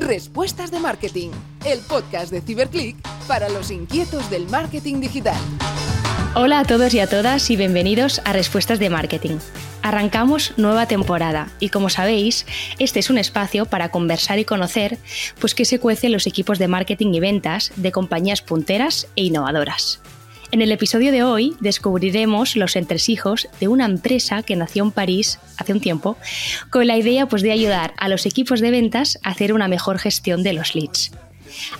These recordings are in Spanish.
Respuestas de Marketing, el podcast de Ciberclick para los inquietos del marketing digital. Hola a todos y a todas y bienvenidos a Respuestas de Marketing. Arrancamos nueva temporada y como sabéis, este es un espacio para conversar y conocer pues qué se cuece los equipos de marketing y ventas de compañías punteras e innovadoras. En el episodio de hoy descubriremos los entresijos de una empresa que nació en París hace un tiempo con la idea pues, de ayudar a los equipos de ventas a hacer una mejor gestión de los leads.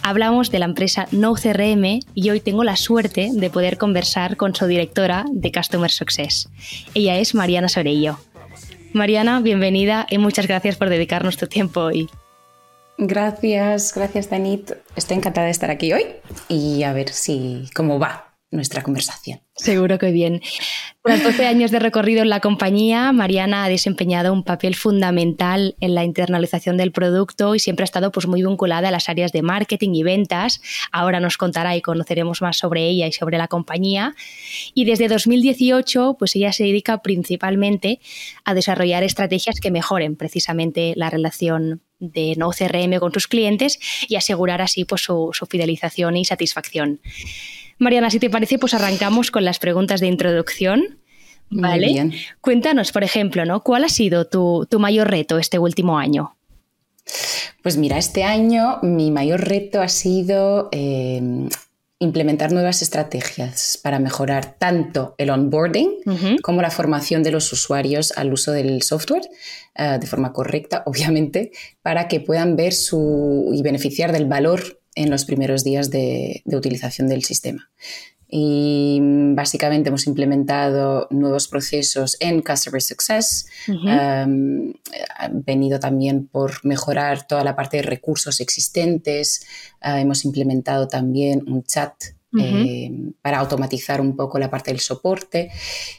Hablamos de la empresa NoCRM y hoy tengo la suerte de poder conversar con su directora de Customer Success. Ella es Mariana Sorello. Mariana, bienvenida y muchas gracias por dedicarnos tu tiempo hoy. Gracias, gracias Danit. Estoy encantada de estar aquí hoy y a ver si cómo va nuestra conversación. Seguro que bien. Tras 12 años de recorrido en la compañía, Mariana ha desempeñado un papel fundamental en la internalización del producto y siempre ha estado pues, muy vinculada a las áreas de marketing y ventas. Ahora nos contará y conoceremos más sobre ella y sobre la compañía. Y desde 2018, pues ella se dedica principalmente a desarrollar estrategias que mejoren precisamente la relación de no CRM con sus clientes y asegurar así pues, su, su fidelización y satisfacción. Mariana, si te parece, pues arrancamos con las preguntas de introducción. ¿Vale? bien. Cuéntanos, por ejemplo, ¿no? ¿Cuál ha sido tu, mayor reto este último año? Pues mira, este año mi mayor reto ha sido eh, implementar nuevas estrategias para mejorar tanto el onboarding como la formación de los usuarios al uso del software eh, de forma correcta, obviamente, para que puedan ver su, y beneficiar del valor en los primeros días de, utilización del sistema. Y básicamente hemos implementado nuevos procesos en Customer Success, um, venido también por mejorar toda la parte de recursos existentes, uh, hemos implementado también un chat eh, para automatizar un poco la parte del soporte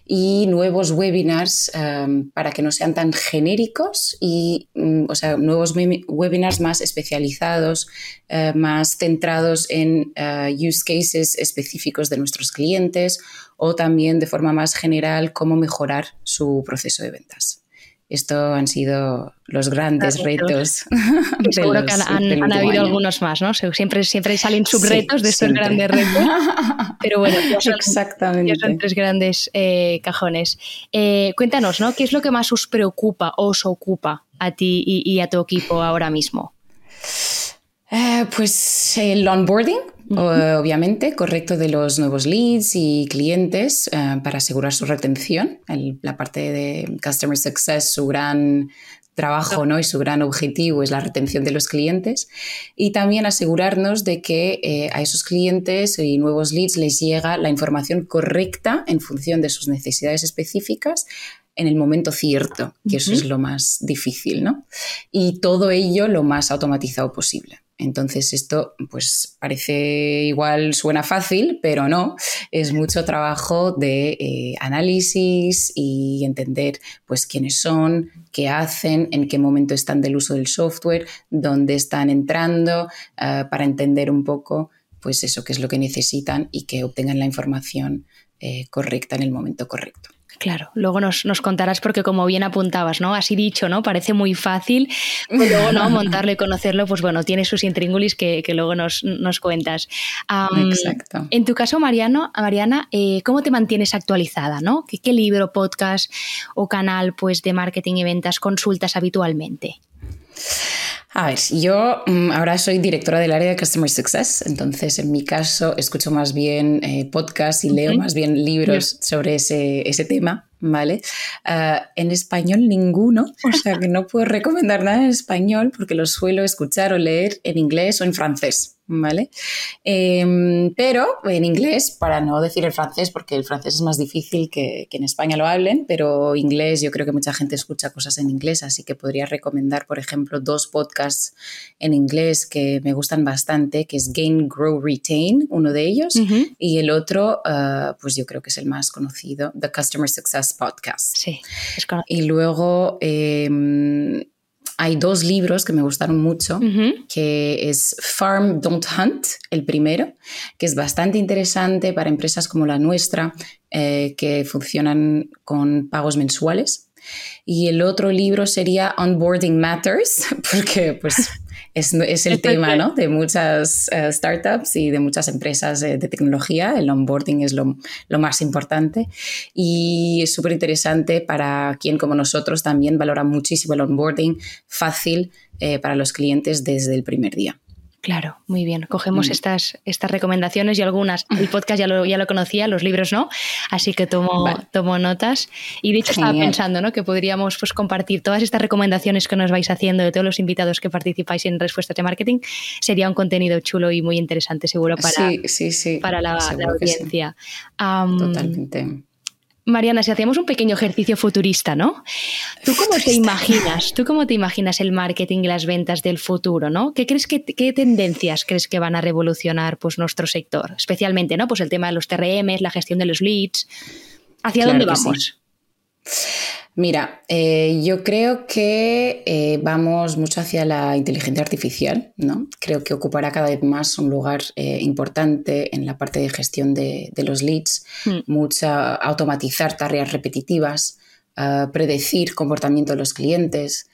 y nuevos webinars em, para que no sean tan genéricos y, mm, o sea, nuevos webinars más especializados, eh, más centrados en eh, use cases específicos de nuestros clientes o también de forma más general cómo mejorar su proceso de ventas. Esto han sido los grandes retos. Seguro que han, habido algunos más, ¿no? Siempre, siempre salen subretos de estos grandes retos. Pero bueno, ya son, Exactamente. son tres grandes eh, cajones. Eh, cuéntanos, ¿no? ¿Qué es lo que más os preocupa o os ocupa a ti y, a tu equipo ahora mismo? Eh, pues el onboarding, obviamente, correcto de los nuevos leads y clientes eh, para asegurar su retención. la parte de Customer Success, su gran trabajo ¿no? y su gran objetivo es la retención de los clientes y también asegurarnos de que eh, a esos clientes y nuevos leads les llega la información correcta en función de sus necesidades específicas en el momento cierto, que eso es lo más difícil, ¿no? Y todo ello lo más automatizado posible. Entonces esto pues parece igual, suena fácil, pero no, es mucho trabajo de eh, análisis y entender pues quiénes son, qué hacen, en qué momento están del uso del software, dónde están entrando, eh, para entender un poco pues eso, qué es lo que necesitan y que obtengan la información eh, correcta en el momento correcto. Claro, luego nos, contarás porque como bien apuntabas, ¿no? Así dicho, ¿no? Parece muy fácil, pero luego, ¿no? Montarlo y conocerlo, pues bueno, tiene sus intríngulis que, luego nos, cuentas. Exacto. En tu caso, Mariano, Mariana, eh, ¿cómo te mantienes actualizada, ¿no? ¿Qué, ¿Qué, libro, podcast o canal pues, de marketing y ventas consultas habitualmente? A ver, yo mm, ahora soy directora del área de Customer Success, entonces en mi caso escucho más bien eh, podcasts y leo más bien libros sobre ese, ese tema, ¿vale? Ah, en español ninguno, o sea que no puedo recomendar nada en español porque lo suelo escuchar o leer en inglés o en francés. ¿vale? Em, pero en inglés, para no decir el francés, porque el francés es más difícil que, en España lo hablen, pero inglés yo creo que mucha gente escucha cosas en inglés, así que podría recomendar, por ejemplo, dos podcasts en inglés que me gustan bastante, que es Gain, Grow, Retain, uno de ellos, y el otro, ah, pues yo creo que es el más conocido, The Customer Success Podcast. Sí, es Y luego... Em, hay dos libros que me gustaron mucho, que es Farm Don't Hunt, el primero, que es bastante interesante para empresas como la nuestra, eh, que funcionan con pagos mensuales. Y el otro libro sería Onboarding Matters, porque pues es, es el tema ¿no? de muchas eh, startups y de muchas empresas de, tecnología. El onboarding es lo, lo más importante y es súper interesante para quien como nosotros también valora muchísimo el onboarding fácil eh, para los clientes desde el primer día. Claro, muy bien. Cogemos mm. estas, estas recomendaciones y algunas. El podcast ya lo, ya lo conocía, los libros no. Así que tomo, tomo notas. Y de hecho estaba pensando ¿no? que podríamos pues, compartir todas estas recomendaciones que nos vais haciendo de todos los invitados que participáis en Respuestas de Marketing. Sería un contenido chulo y muy interesante seguro para, para la, audiencia. Totalmente. Mariana, si hacemos un pequeño ejercicio futurista, ¿no? ¿Tú cómo te imaginas? ¿Tú cómo te imaginas el marketing y las ventas del futuro, ¿no? ¿Qué crees que qué tendencias crees que van a revolucionar pues nuestro sector? Especialmente, ¿no? Pues el tema de los TRMs, la gestión de los leads. ¿Hacia dónde vamos? Mira, eh, yo creo que eh, vamos mucho hacia la inteligencia artificial, ¿no? Creo que ocupará cada vez más un lugar eh, importante en la parte de gestión de, los leads, hmm. mucha automatizar tareas repetitivas, predecir comportamiento de los clientes,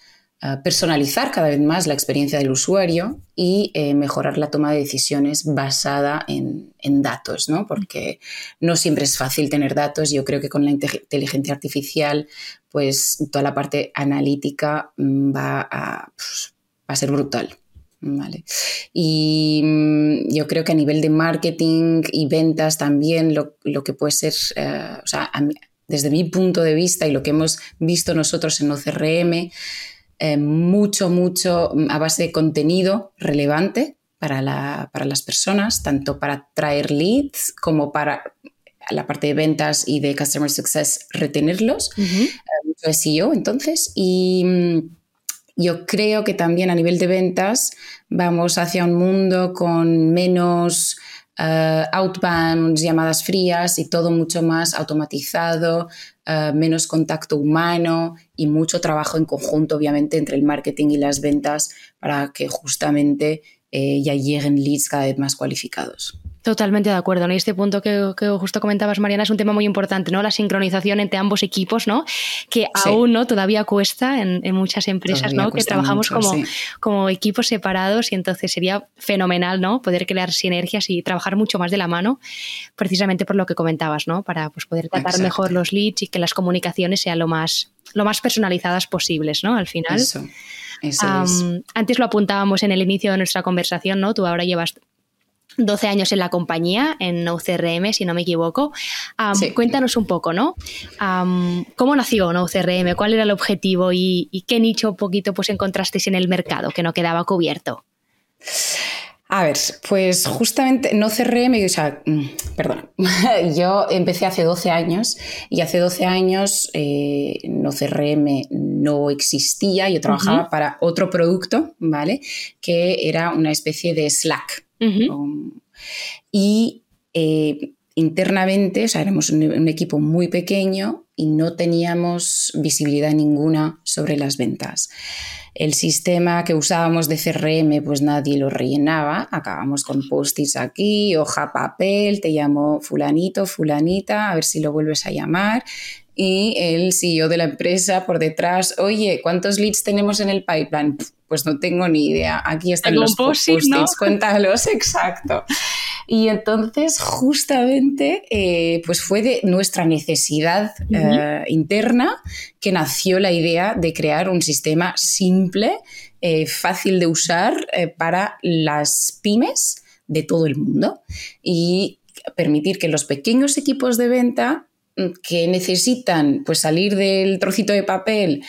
personalizar cada vez más la experiencia del usuario y eh, mejorar la toma de decisiones basada en, datos, ¿no? Porque no siempre es fácil tener datos. Yo creo que con la inteligencia artificial, pues toda la parte analítica mm, va a, pues, a ser brutal. Vale. Y mm, yo creo que a nivel de marketing y ventas también lo, que puede ser, eh, o sea, desde mi punto de vista y lo que hemos visto nosotros en OCRM, eh, mucho, mucho a base de contenido relevante para, las personas, tanto para traer leads como para la parte de ventas y de Customer Success retenerlos, eh, mucho SEO entonces, y mm, yo creo que también a nivel de ventas vamos hacia un mundo con menos uh, outbound, llamadas frías y todo mucho más automatizado, eh, menos contacto humano y mucho trabajo en conjunto, obviamente, entre el marketing y las ventas para que justamente eh, ya lleguen leads cada vez más cualificados. Totalmente de acuerdo. ¿no? Y este punto que, justo comentabas, Mariana, es un tema muy importante, ¿no? La sincronización entre ambos equipos, ¿no? Que aún no todavía cuesta en, muchas empresas, ¿no? Que trabajamos como, como equipos separados y entonces sería fenomenal, ¿no? Poder crear sinergias y trabajar mucho más de la mano, precisamente por lo que comentabas, ¿no? Para pues, poder tratar mejor los leads y que las comunicaciones sean lo más, lo más personalizadas posibles, ¿no? Al final. Eso. Antes lo apuntábamos en el inicio de nuestra conversación, ¿no? Tú ahora llevas 12 años en la compañía, en UCRM, si no me equivoco. Cuéntanos un poco, ¿no? ¿Cómo nació UCRM? ¿Cuál era el objetivo y, qué nicho poquito pues, encontrasteis en el mercado que no quedaba cubierto? A ver, pues justamente no CRM, o sea, mm, perdón, yo empecé hace 12 años y hace 12 años eh, no CRM no existía, yo trabajaba para otro producto, ¿vale? Que era una especie de Slack. Y eh, internamente, o sea, éramos un, equipo muy pequeño y no teníamos visibilidad ninguna sobre las ventas. El sistema que usábamos de CRM, pues nadie lo rellenaba. Acabamos con post-its aquí, hoja, papel, te llamo fulanito, fulanita, a ver si lo vuelves a llamar. Y el CEO de la empresa por detrás, oye, ¿cuántos leads tenemos en el pipeline? Pues no tengo ni idea. Aquí están los post-its, cuéntalos, exacto. Y entonces, justamente, eh, pues fue de nuestra necesidad eh, interna que nació la idea de crear un sistema simple, eh, fácil de usar para las pymes de todo el mundo y permitir que los pequeños equipos de venta mm, que necesitan pues salir del trocito de papel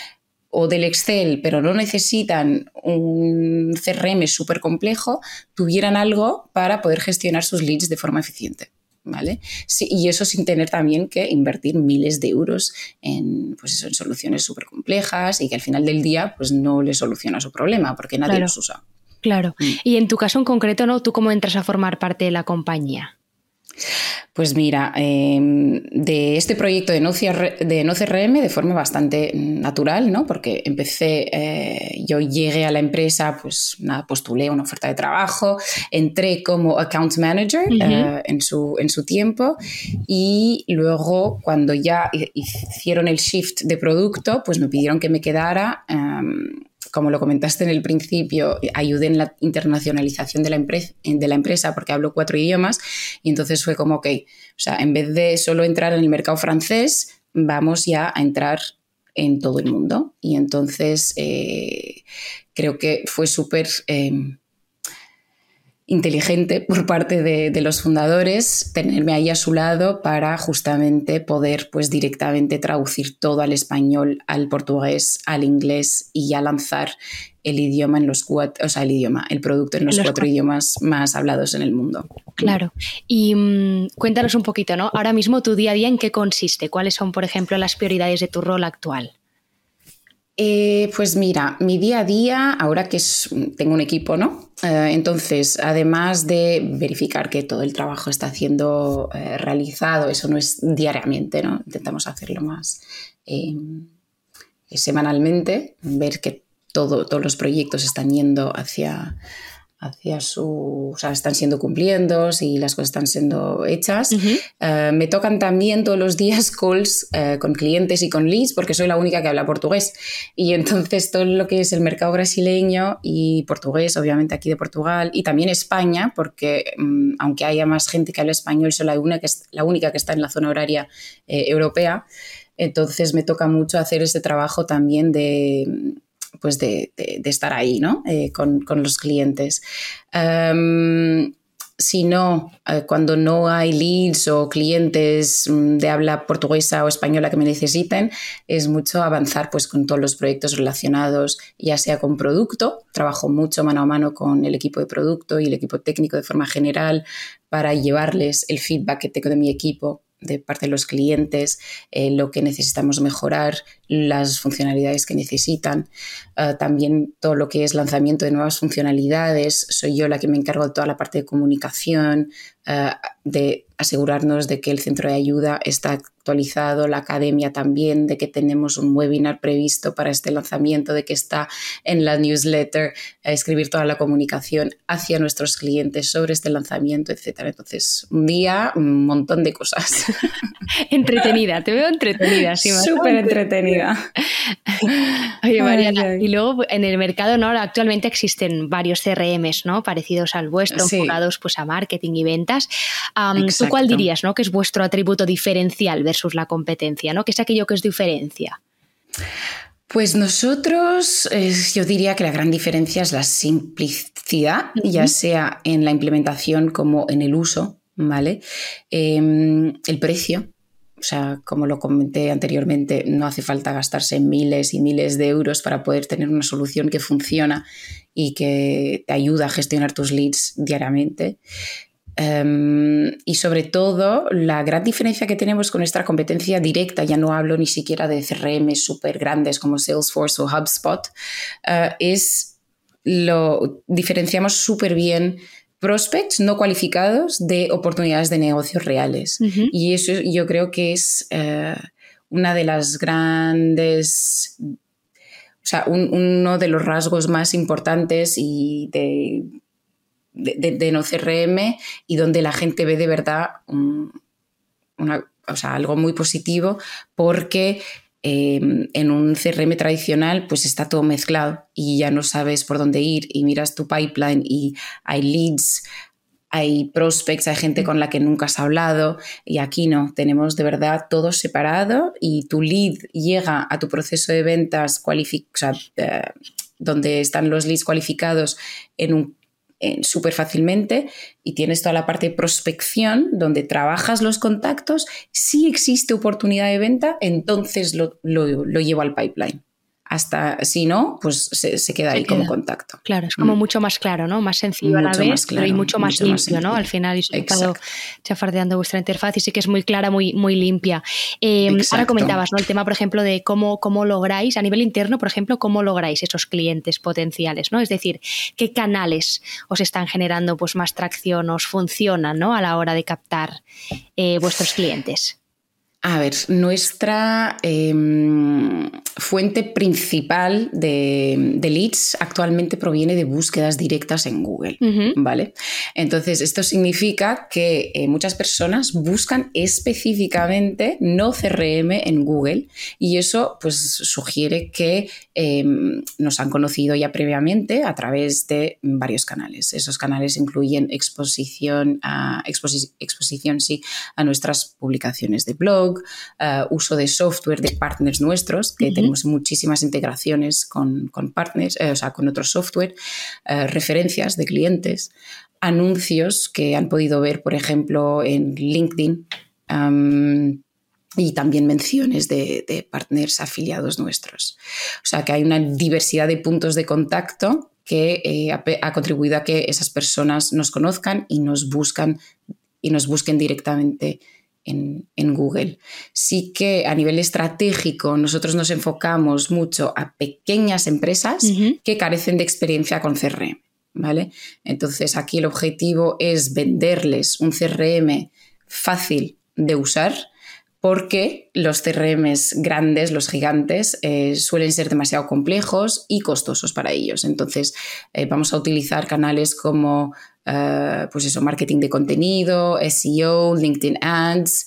o del Excel, pero no necesitan un CRM súper complejo, tuvieran algo para poder gestionar sus leads de forma eficiente. ¿Vale? y eso sin tener también que invertir miles de euros en, pues en soluciones súper complejas y que al final del día pues no le soluciona su problema porque nadie los usa. Claro. Mm. Y en tu caso en concreto, ¿no? ¿Tú cómo entras a formar parte de la compañía? Pues mira, em, de este proyecto de no, de no, CRM de forma bastante natural, ¿no? Porque empecé, eh, yo llegué a la empresa, pues nada, postulé una oferta de trabajo, entré como account manager eh, en, su, en su tiempo y luego cuando ya hicieron el shift de producto, pues me pidieron que me quedara. Em, como lo comentaste en el principio, ayudé en la internacionalización de la, de la empresa porque hablo cuatro idiomas y entonces fue como, ok, o sea, en vez de solo entrar en el mercado francés, vamos ya a entrar en todo el mundo. Y entonces eh, creo que fue súper... Em, inteligente por parte de, los fundadores tenerme ahí a su lado para justamente poder pues directamente traducir todo al español, al portugués, al inglés y ya lanzar el idioma en los cuatro, o sea, el idioma, el producto en los, cuatro, idiomas más hablados en el mundo. Claro. Y mm, cuéntanos un poquito, ¿no? Ahora mismo tu día a día en qué consiste, cuáles son, por ejemplo, las prioridades de tu rol actual. Eh, pues mira, mi día a día, ahora que tengo un equipo, ¿no? Eh, entonces, además de verificar que todo el trabajo está siendo eh, realizado, eso no es diariamente, ¿no? Intentamos hacerlo más semanalmente, ver que todo, todos los proyectos están yendo hacia, hacia su, o sea, están siendo cumpliendo y las cosas están siendo hechas. Eh, me tocan también todos los días calls eh, con clientes y con leads porque soy la única que habla portugués. Y entonces todo lo que es el mercado brasileño y portugués, obviamente aquí de Portugal, y también España, porque mm, aunque haya más gente que habla español, soy la única que, la única que está en la zona horaria eh, europea. Entonces me toca mucho hacer ese trabajo también de pues de, estar ahí, ¿no? Eh, con, los clientes. Em, si no, eh, cuando no hay leads o clientes mm, de habla portuguesa o española que me necesiten, es mucho avanzar pues, con todos los proyectos relacionados, ya sea con producto, trabajo mucho mano a mano con el equipo de producto y el equipo técnico de forma general para llevarles el feedback que tengo de mi equipo de parte de los clientes, eh, lo que necesitamos mejorar, las funcionalidades que necesitan, eh, también todo lo que es lanzamiento de nuevas funcionalidades. Soy yo la que me encargo de toda la parte de comunicación, eh, de asegurarnos de que el centro de ayuda está actualizado, la academia también, de que tenemos un webinar previsto para este lanzamiento, de que está en la newsletter, a escribir toda la comunicación hacia nuestros clientes sobre este lanzamiento, etc. Entonces, un día, un montón de cosas. entretenida, te veo entretenida, sí, Súper entretenida. Oye, Mariana, y luego en el mercado ¿no? actualmente existen varios CRMs ¿no? parecidos al vuestro, enfocados pues, a marketing y ventas. ¿Tú cuál dirías ¿no? que es vuestro atributo diferencial versus la competencia? ¿no? ¿Qué es aquello que os diferencia? Pues nosotros, yo diría que la gran diferencia es la simplicidad, ya sea en la implementación como en el uso, ¿vale? Em, el precio, o sea, como lo comenté anteriormente, no hace falta gastarse miles y miles de euros para poder tener una solución que funciona y que te ayuda a gestionar tus leads diariamente. Em, y sobre todo, la gran diferencia que tenemos con nuestra competencia directa, ya no hablo ni siquiera de CRM súper grandes como Salesforce o HubSpot, eh, es lo diferenciamos súper bien prospects no cualificados de oportunidades de negocios reales. Y eso yo creo que es eh, una de las grandes, o sea, uno de los rasgos más importantes y de, de, no CRM y donde la gente ve de verdad algo muy positivo porque Em, en un CRM tradicional pues está todo mezclado y ya no sabes por dónde ir y miras tu pipeline y hay leads, hay prospects, hay gente con la que nunca has hablado y aquí no, tenemos de verdad todo separado y tu lead llega a tu proceso de ventas eh, donde están los leads cualificados en un eh, súper fácilmente y tienes toda la parte de prospección donde trabajas los contactos. Si existe oportunidad de venta, entonces lo, lo llevo al pipeline hasta si no, pues se, queda ahí como contacto. Claro, es como mm. mucho más claro, ¿no? Más sencillo a la vez, pero y mucho, más limpio, ¿no? Al final, he estado chafardeando vuestra interfaz y sí que es muy clara, muy, muy limpia. Em, ahora comentabas, ¿no? El tema, por ejemplo, de cómo, cómo lográis, a nivel interno, por ejemplo, cómo lográis esos clientes potenciales, ¿no? Es decir, qué canales os están generando pues más tracción, os funcionan, ¿no? A la hora de captar eh, vuestros clientes. A ver, nuestra em, fuente principal de, leads actualmente proviene de búsquedas directas en Google, ¿vale? Entonces, esto significa que eh, muchas personas buscan específicamente no CRM en Google y eso pues sugiere que em, nos han conocido ya previamente a través de varios canales. Esos canales incluyen exposición a, exposición sí, a nuestras publicaciones de blog, eh, uso de software de partners nuestros, que tenemos muchísimas integraciones con, partners, eh, o sea, con otros software, eh, referencias de clientes, anuncios que han podido ver, por ejemplo, en LinkedIn. y también menciones de, partners afiliados nuestros. O sea que hay una diversidad de puntos de contacto que ha, ha, contribuido a que esas personas nos conozcan y nos buscan y nos busquen directamente en, Google. Sí que a nivel estratégico nosotros nos enfocamos mucho a pequeñas empresas que carecen de experiencia con CRM. ¿vale? Entonces aquí el objetivo es venderles un CRM fácil de usar porque los CRMs grandes, los gigantes, eh, suelen ser demasiado complejos y costosos para ellos. Entonces, eh, vamos a utilizar canales como eh, pues eso, marketing de contenido, SEO, LinkedIn Ads,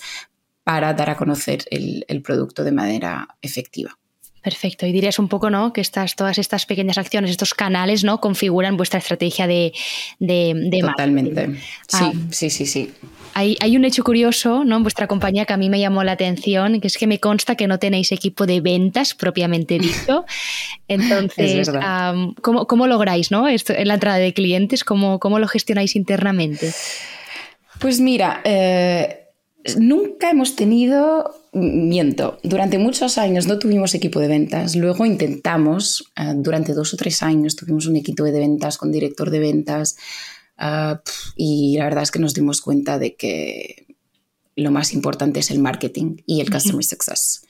para dar a conocer el, producto de manera efectiva. Perfecto. Y dirías un poco, ¿no? Que estas, todas estas pequeñas acciones, estos canales, ¿no? Configuran vuestra estrategia de, de, Totalmente. Sí, ah. sí, sí, sí. Hay, un hecho curioso ¿no? en vuestra compañía que a mí me llamó la atención, que es que me consta que no tenéis equipo de ventas propiamente dicho. Entonces, ¿cómo, lográis ¿no? Esto, en la entrada de clientes? ¿Cómo, cómo lo gestionáis internamente? Pues mira, eh, nunca hemos tenido, miento, durante muchos años no tuvimos equipo de ventas. Luego intentamos, eh, durante dos o tres años tuvimos un equipo de ventas con director de ventas. Ah, y la verdad es que nos dimos cuenta de que lo más importante es el marketing y el customer success.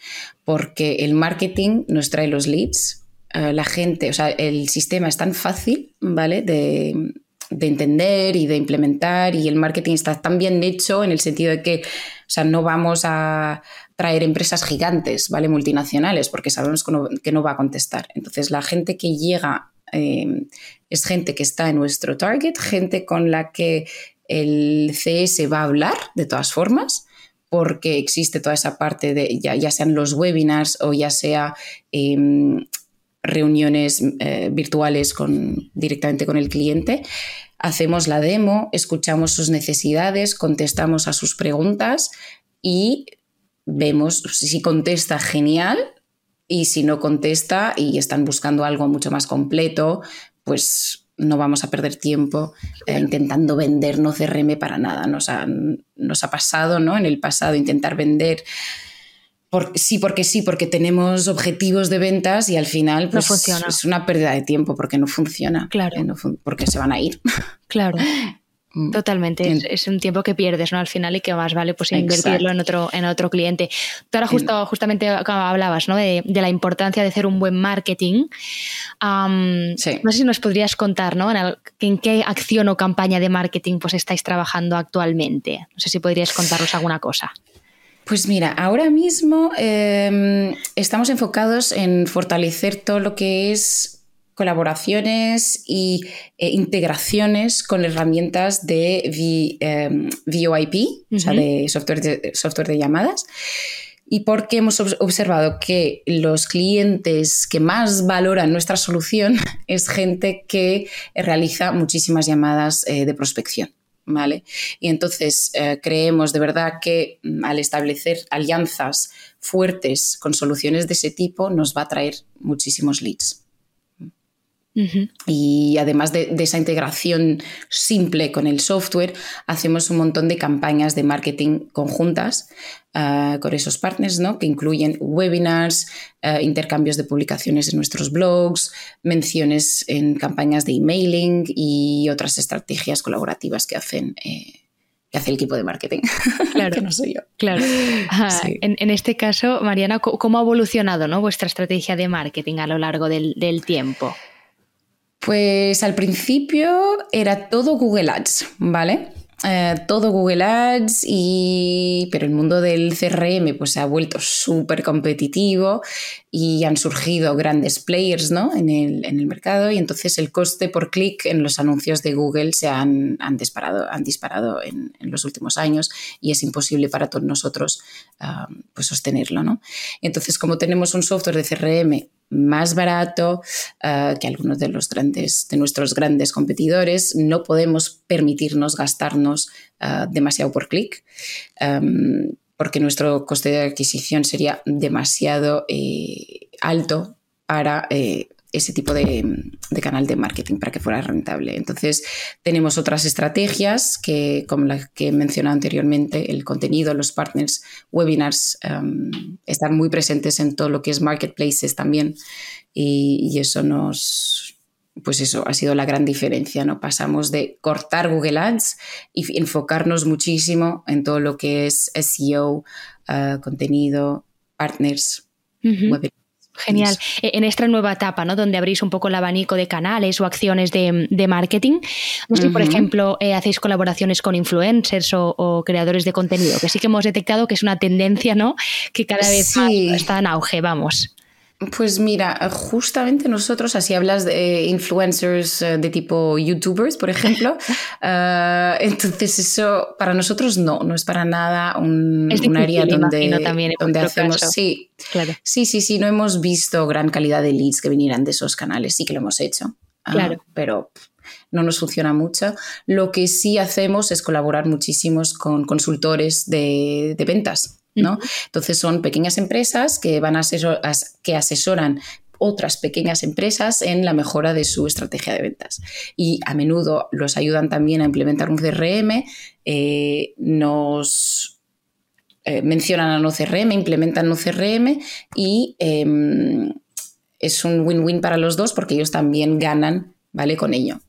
Porque el marketing nos trae los leads, ah, la gente, o sea, el sistema es tan fácil, ¿vale? De, de, entender y de implementar y el marketing está tan bien hecho en el sentido de que, o sea, no vamos a traer empresas gigantes, ¿vale? Multinacionales, porque sabemos que no, que no va a contestar. Entonces, la gente que llega Em, es gente que está en nuestro target, gente con la que el CS va a hablar de todas formas, porque existe toda esa parte de, ya, sean los webinars o ya sea em, reuniones eh, virtuales con, directamente con el cliente. Hacemos la demo, escuchamos sus necesidades, contestamos a sus preguntas y vemos si contesta genial, y si no contesta y están buscando algo mucho más completo, pues no vamos a perder tiempo eh, intentando vender no CRM para nada. Nos ha, nos ha pasado ¿no? en el pasado intentar vender sí, porque sí, porque tenemos objetivos de ventas y al final pues, funciona. es una pérdida de tiempo porque no funciona. Claro. porque se van a ir. Claro. Mm. Totalmente, es, un tiempo que pierdes ¿no? al final y que más vale pues invertirlo en otro, en otro cliente. Tú ahora justo, justamente hablabas ¿no? de, la importancia de hacer un buen marketing. No sé si nos podrías contar ¿no? en, qué acción o campaña de marketing pues estáis trabajando actualmente. No sé si podrías contarnos alguna cosa. Pues mira, ahora mismo em, estamos enfocados en fortalecer todo lo que es colaboraciones y eh, integraciones con herramientas de VoIP, em, o sea, de software, de software de llamadas. Y porque hemos observado que los clientes que más valoran nuestra solución es gente que realiza muchísimas llamadas eh, de prospección. ¿Vale? Y entonces eh, creemos de verdad que mm, al establecer alianzas fuertes con soluciones de ese tipo nos va a traer muchísimos leads. Y además de, esa integración simple con el software, hacemos un montón de campañas de marketing conjuntas ah, con esos partners, ¿no? que incluyen webinars, ah, intercambios de publicaciones en nuestros blogs, menciones en campañas de emailing y otras estrategias colaborativas que hacen. Eh, que hace el equipo de marketing, claro, que no soy yo. Claro. en, este caso, Mariana, ¿cómo ha evolucionado ¿no? vuestra estrategia de marketing a lo largo del, del tiempo? Pues al principio era todo Google Ads, ¿vale? eh, todo Google Ads, y, pero el mundo del CRM pues, se ha vuelto súper competitivo y han surgido grandes players ¿no? en, el, en, el, mercado y entonces el coste por clic en los anuncios de Google se han, han disparado, han disparado en, en, los últimos años y es imposible para todos nosotros uh, pues sostenerlo. ¿no? Entonces, como tenemos un software de CRM más barato uh, que algunos de los grandes de nuestros grandes competidores, no podemos permitirnos gastarnos uh, demasiado por clic. Um, porque nuestro coste de adquisición sería demasiado eh, alto para eh, ese tipo de, de, canal de marketing para que fuera rentable. Entonces, tenemos otras estrategias que, como la que he mencionado anteriormente, el contenido, los partners, webinars, um, están muy presentes en todo lo que es marketplaces también y, y eso nos, pues eso ha sido la gran diferencia, ¿no? Pasamos de cortar Google Ads y enfocarnos muchísimo en todo lo que es SEO, uh, contenido, partners, uh -huh. webinars. Genial. En esta nueva etapa, ¿no? Donde abrís un poco el abanico de canales o acciones de, de marketing. No sé, uh -huh. por ejemplo, eh, hacéis colaboraciones con influencers o, o, creadores de contenido, que sí que hemos detectado que es una tendencia, ¿no? Que cada vez sí. está en auge, vamos. Pues mira, justamente nosotros, así hablas de influencers de tipo youtubers, por ejemplo, uh, entonces eso para nosotros no, no es para nada un, un área donde, también donde hacemos, caso. sí, claro. sí, sí, sí, no hemos visto gran calidad de leads que vinieran de esos canales, sí que lo hemos hecho, claro. uh, pero no nos funciona mucho. Lo que sí hacemos es colaborar muchísimos con consultores de, de ventas. ¿No? Entonces son pequeñas empresas que, van a asesor, que asesoran otras pequeñas empresas en la mejora de su estrategia de ventas. Y a menudo los ayudan también a implementar un CRM, eh, nos eh, mencionan a no CRM, implementan no CRM y eh, es un win-win para los dos porque ellos también ganan ¿vale? con ello.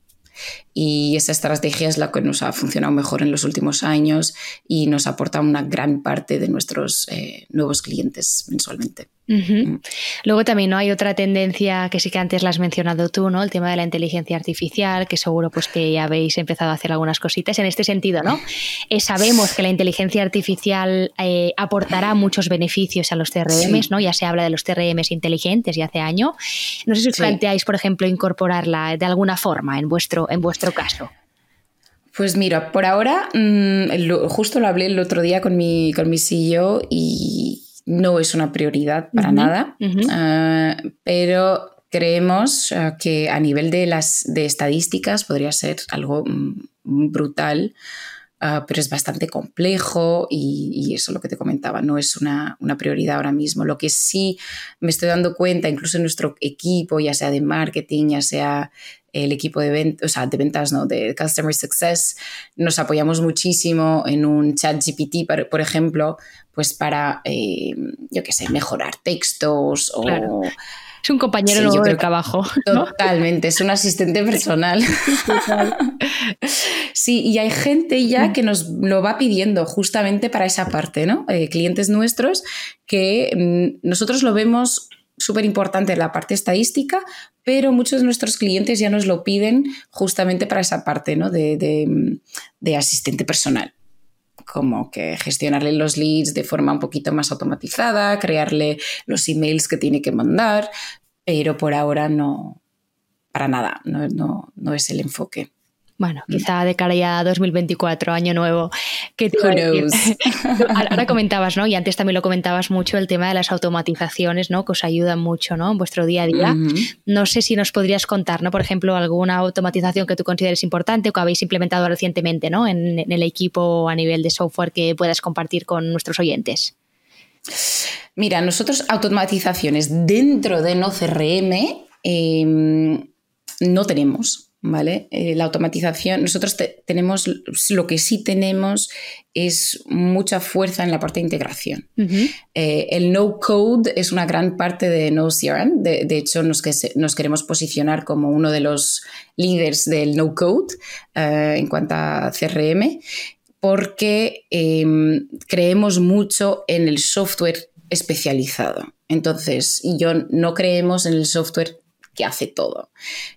Y esa estrategia es la que nos ha funcionado mejor en los últimos años y nos aporta una gran parte de nuestros eh, nuevos clientes mensualmente. Uh -huh. mm. Luego también no hay otra tendencia que sí que antes la has mencionado tú, ¿no? El tema de la inteligencia artificial, que seguro pues que ya habéis empezado a hacer algunas cositas en este sentido, ¿no? Eh, sabemos que la inteligencia artificial eh, aportará muchos beneficios a los CRMs, sí. ¿no? Ya se habla de los CRMs inteligentes ya hace año. No sé si os sí. planteáis, por ejemplo, incorporarla de alguna forma en vuestro, en vuestro caso. Pues mira, por ahora, mmm, lo, justo lo hablé el otro día con mi, con mi CEO y no es una prioridad para uh -huh, nada, uh -huh. uh, pero creemos que a nivel de, las, de estadísticas podría ser algo mm, brutal, ah, pero es bastante complejo y, y, eso es lo que te comentaba, no es una, una, prioridad ahora mismo. Lo que sí me estoy dando cuenta, incluso en nuestro equipo, ya sea de marketing, ya sea el equipo de ventas, o sea, de ventas, no, de Customer Success, nos apoyamos muchísimo en un chat GPT, por ejemplo, pues para, eh, yo qué sé, mejorar textos o... Es un compañero sí, nuevo de trabajo. Totalmente, ¿no? es un asistente personal. sí, y hay gente ya que nos lo va pidiendo justamente para esa parte, ¿no? Eh, clientes nuestros que mmm, nosotros lo vemos súper importante la parte estadística, pero muchos de nuestros clientes ya nos lo piden justamente para esa parte ¿no? de, de, de, asistente personal como que gestionarle los leads de forma un poquito más automatizada, crearle los emails que tiene que mandar, pero por ahora no, para nada, no, no, no es el enfoque. Bueno, quizá de cara ya a 2024, año nuevo. Que te Ahora comentabas, ¿no? Y antes también lo comentabas mucho el tema de las automatizaciones, ¿no? Que os ayudan mucho, ¿no? En vuestro día a día. Uh -huh. No sé si nos podrías contar, ¿no? Por ejemplo, alguna automatización que tú consideres importante o que habéis implementado recientemente, ¿no? En, en el equipo a nivel de software que puedas compartir con nuestros oyentes. Mira, nosotros automatizaciones dentro de no CRM eh, no tenemos. ¿Vale? Eh, la automatización, nosotros te, tenemos, lo que sí tenemos es mucha fuerza en la parte de integración. Uh -huh. eh, el no code es una gran parte de no CRM, de, de hecho nos, que se, nos, queremos posicionar como uno de los líderes del no code eh, en cuanto a CRM, porque em, creemos mucho en el software especializado. Entonces, yo no creemos en el software que hace todo.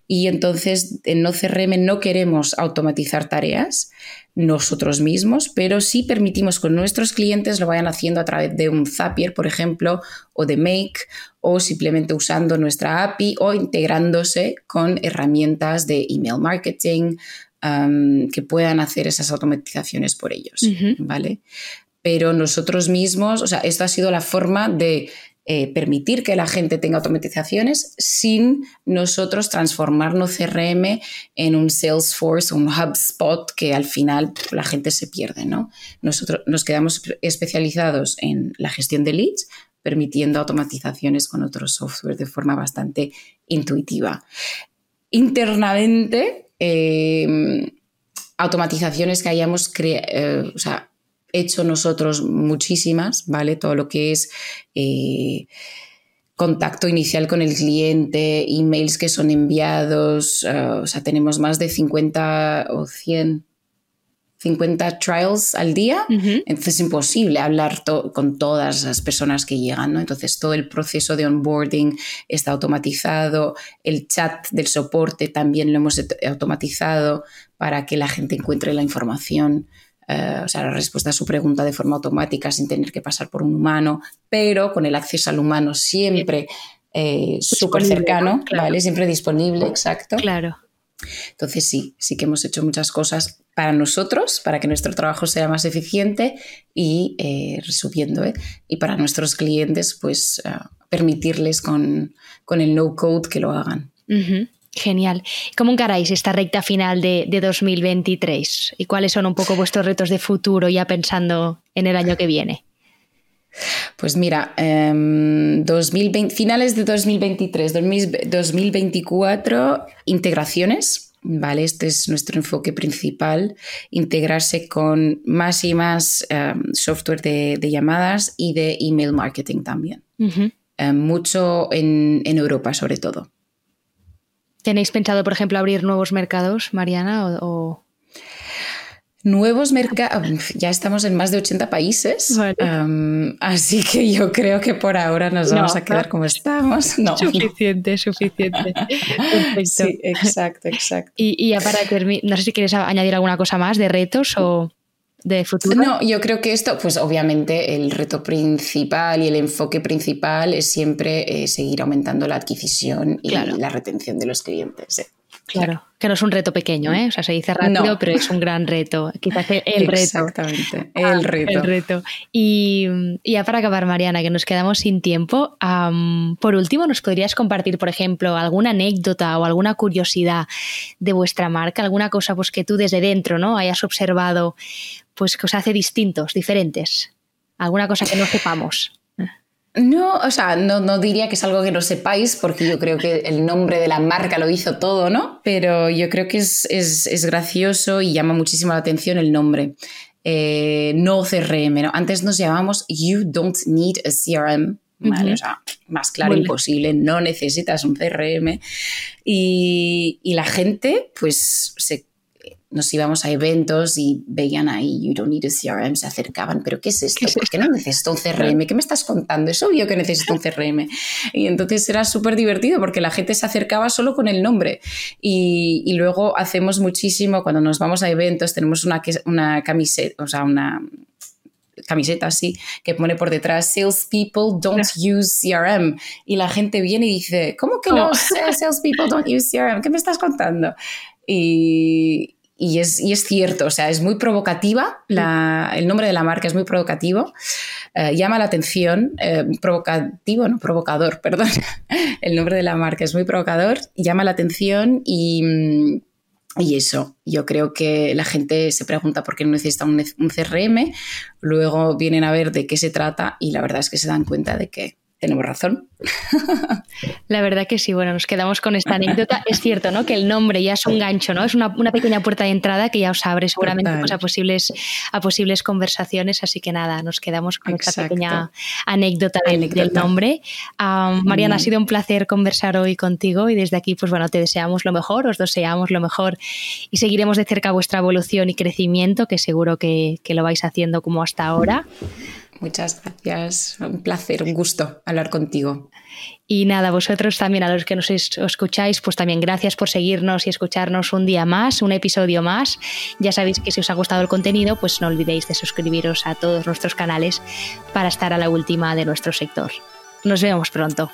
Y entonces en no CRM no queremos automatizar tareas nosotros mismos, pero sí permitimos que nuestros clientes lo vayan haciendo a través de un Zapier, por ejemplo, o de Make, o simplemente usando nuestra API o integrándose con herramientas de email marketing um, que puedan hacer esas automatizaciones por ellos, ¿vale? Pero nosotros mismos, o sea, esto ha sido la forma de eh, permitir que la gente tenga automatizaciones sin nosotros transformarnos CRM en un Salesforce un HubSpot que al final la gente se pierde, ¿no? Nosotros nos quedamos especializados en la gestión de leads, permitiendo automatizaciones con otros software de forma bastante intuitiva. Internamente, eh, automatizaciones que hayamos creado, eh, o sea, hecho nosotros muchísimas, ¿vale? Todo lo que es eh, contacto inicial con el cliente, emails que son enviados, eh, o sea, tenemos más de 50 o 100 50 trials al día, entonces es imposible hablar con todas las personas que llegan, ¿no? Entonces todo el proceso de onboarding está automatizado, el chat del soporte también lo hemos automatizado para que la gente encuentre la información eh, o sea, la respuesta a su pregunta de forma automática sin tener que pasar por un humano, pero con el acceso al humano siempre eh, súper cercano, ¿vale? Siempre disponible, exacto. Claro. Entonces sí, sí que hemos hecho muchas cosas para nosotros, para que nuestro trabajo sea más eficiente y eh, resumiendo, ¿eh? y para nuestros clientes, pues permitirles con, el no-code que lo hagan. Genial. ¿Cómo encaráis esta recta final de, 2023? ¿Y cuáles son un poco vuestros retos de futuro ya pensando en el año que viene? Pues mira, 2020, em, finales de 2023, 2024, integraciones. Vale, este es nuestro enfoque principal, integrarse con más y más em, software de, llamadas y de email marketing también. Em, mucho en Europa sobre todo. ¿Tenéis pensado, por ejemplo, abrir nuevos mercados, Mariana? O, Nuevos mercados, ya estamos en más de 80 países, así que yo creo que por ahora nos vamos a quedar como estamos. No. Suficiente, suficiente. Sí, exacto, exacto. Y, ya para terminar, no sé si quieres añadir alguna cosa más de retos o de futuro? No, yo creo que esto, pues obviamente el reto principal y el enfoque principal es siempre eh, seguir aumentando la adquisición y la retención de los clientes. ¿eh? Claro, que no es un reto pequeño, ¿eh? O sea, se dice rápido, pero es un gran reto. Quizás el reto. Exactamente, el ah, reto. El reto. Y, ya para acabar, Mariana, que nos quedamos sin tiempo, por último, ¿nos podrías compartir, por ejemplo, alguna anécdota o alguna curiosidad de vuestra marca? ¿Alguna cosa pues, que tú desde dentro ¿no? hayas observado pues, que os hace distintos, diferentes? ¿Alguna cosa que no sepamos? No, o sea, no, diría que es algo que no sepáis, porque yo creo que el nombre de la marca lo hizo todo, ¿no? Pero yo creo que es, gracioso y llama muchísimo la atención el nombre. Eh, no CRM, ¿no? Antes nos llamábamos You Don't Need a CRM. O sea, más claro imposible, no necesitas un CRM. Y, y la gente, pues, se nos íbamos a eventos y veían ahí, you don't need a CRM, se acercaban, pero ¿qué es esto? ¿Por qué no necesito un CRM? ¿Qué me estás contando? Es obvio que necesito un CRM. Y entonces era súper divertido porque la gente se acercaba solo con el nombre. Y, luego hacemos muchísimo, cuando nos vamos a eventos, tenemos una, una camiseta, o sea, una camiseta así que pone por detrás salespeople don't use CRM y la gente viene y dice ¿cómo que no? salespeople don't use CRM? ¿qué me estás contando? Y, y es, y es, cierto, o sea, es muy provocativa, el nombre de la marca es muy provocativo, eh, llama la atención, eh, provocativo, no, provocador, perdón, el nombre de la marca es muy provocador, llama la atención y, y eso, yo creo que la gente se pregunta por qué no necesita un, un CRM, luego vienen a ver de qué se trata y la verdad es que se dan cuenta de que tenemos razón. La verdad que sí, bueno, nos quedamos con esta anécdota. Es cierto, ¿no? Que el nombre ya es un gancho, ¿no? Es una, pequeña puerta de entrada que ya os abre seguramente pues, a, posibles, a posibles conversaciones. Así que nada, nos quedamos con esta pequeña anécdota del, nombre. Mariana, ha sido un placer conversar hoy contigo y desde aquí, pues bueno, te deseamos lo mejor, os deseamos lo mejor y seguiremos de cerca vuestra evolución y crecimiento, que seguro que, que lo vais haciendo como hasta ahora. Muchas gracias. Un placer, un gusto hablar contigo. Y nada, vosotros también, a los que nos escucháis, pues también gracias por seguirnos y escucharnos un día más, un episodio más. Ya sabéis que si os ha gustado el contenido, pues no olvidéis de suscribiros a todos nuestros canales para estar a la última de nuestro sector. Nos vemos pronto.